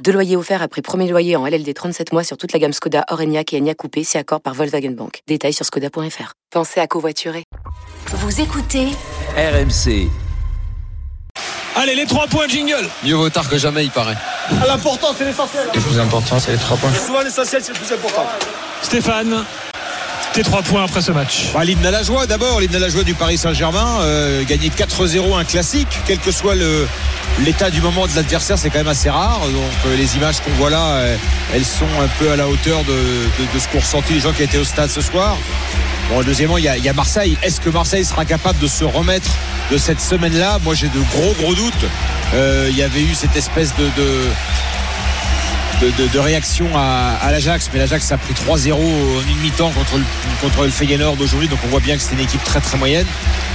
Deux loyers offerts après premier loyer en LLD 37 mois sur toute la gamme Skoda, Orenia et Enya Coupé, si accord par Volkswagen Bank. Détails sur skoda.fr. Pensez à covoiturer. Vous écoutez RMC. Allez, les trois points, jingle Mieux vaut tard que jamais, il paraît. L'important, c'est l'essentiel. Le plus important, c'est les trois points. Souvent, l'essentiel, c'est le plus important. Stéphane, tes trois points après ce match. Bah, l'hymne à la joie d'abord, l'hymne à la joie du Paris Saint-Germain, euh, gagner 4-0 un classique, quel que soit le, l'état du moment de l'adversaire, c'est quand même assez rare. Donc euh, les images qu'on voit là, euh, elles sont un peu à la hauteur de, de, ce qu'ont ressenti les gens qui étaient au stade ce soir. Bon, deuxièmement, il y, a, Marseille. Est-ce que Marseille sera capable de se remettre de cette semaine-là? Moi, j'ai de gros, gros doutes. Il y avait eu cette espèce de de, de, de, réaction à, à l'Ajax, mais l'Ajax a pris 3-0 en une mi-temps contre le, contre le Feyenoord d'aujourd'hui, donc on voit bien que c'est une équipe très très moyenne.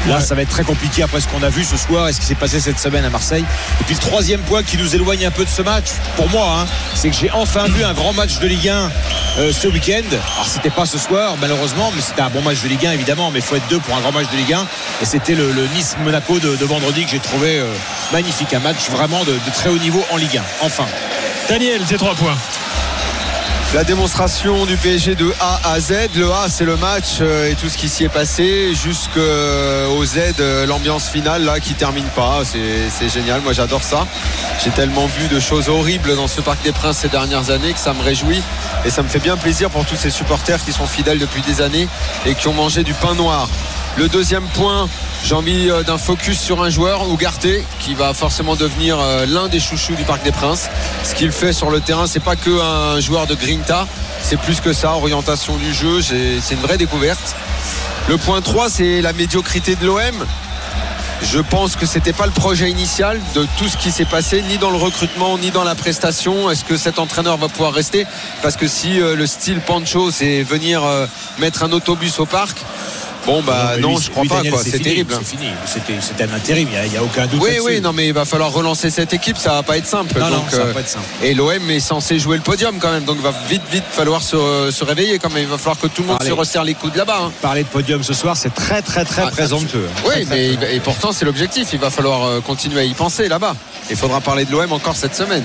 Là, ouais. ça va être très compliqué après ce qu'on a vu ce soir et ce qui s'est passé cette semaine à Marseille. Et puis le troisième point qui nous éloigne un peu de ce match, pour moi, hein, c'est que j'ai enfin vu un grand match de Ligue 1 euh, ce week-end. Alors c'était pas ce soir, malheureusement, mais c'était un bon match de Ligue 1 évidemment, mais il faut être deux pour un grand match de Ligue 1. Et c'était le, le Nice-Monaco de, de, vendredi que j'ai trouvé euh, magnifique, un match vraiment de, de très haut niveau en Ligue 1. Enfin. Daniel, tes trois points. La démonstration du PSG de A à Z. Le A, c'est le match euh, et tout ce qui s'y est passé. Jusqu'au Z, euh, l'ambiance finale là qui termine pas. C'est génial. Moi, j'adore ça. J'ai tellement vu de choses horribles dans ce Parc des Princes ces dernières années que ça me réjouit. Et ça me fait bien plaisir pour tous ces supporters qui sont fidèles depuis des années et qui ont mangé du pain noir. Le deuxième point, j'ai envie d'un focus sur un joueur, Ougarté, qui va forcément devenir l'un des chouchous du Parc des Princes. Ce qu'il fait sur le terrain, c'est pas que un joueur de Grinta, c'est plus que ça, orientation du jeu, c'est une vraie découverte. Le point 3, c'est la médiocrité de l'OM. Je pense que c'était pas le projet initial de tout ce qui s'est passé, ni dans le recrutement, ni dans la prestation. Est-ce que cet entraîneur va pouvoir rester? Parce que si euh, le style Pancho, c'est venir euh, mettre un autobus au parc, Bon bah non, non je crois pas quoi. C'est terrible. C'est fini. C'était un intérim. Il n'y a, a, aucun doute. Oui oui non mais il va falloir relancer cette équipe. Ça va pas être simple. Non, donc, non, ça va pas être simple. Et l'OM est censé jouer le podium quand même. Donc il va vite vite falloir se, se, réveiller quand même. Il va falloir que tout le monde se resserre les coudes là-bas. Hein. Parler de podium ce soir, c'est très très très ah, présomptueux. Oui très, mais très, et pourtant c'est l'objectif. Il va falloir continuer à y penser là-bas. Il faudra parler de l'OM encore cette semaine.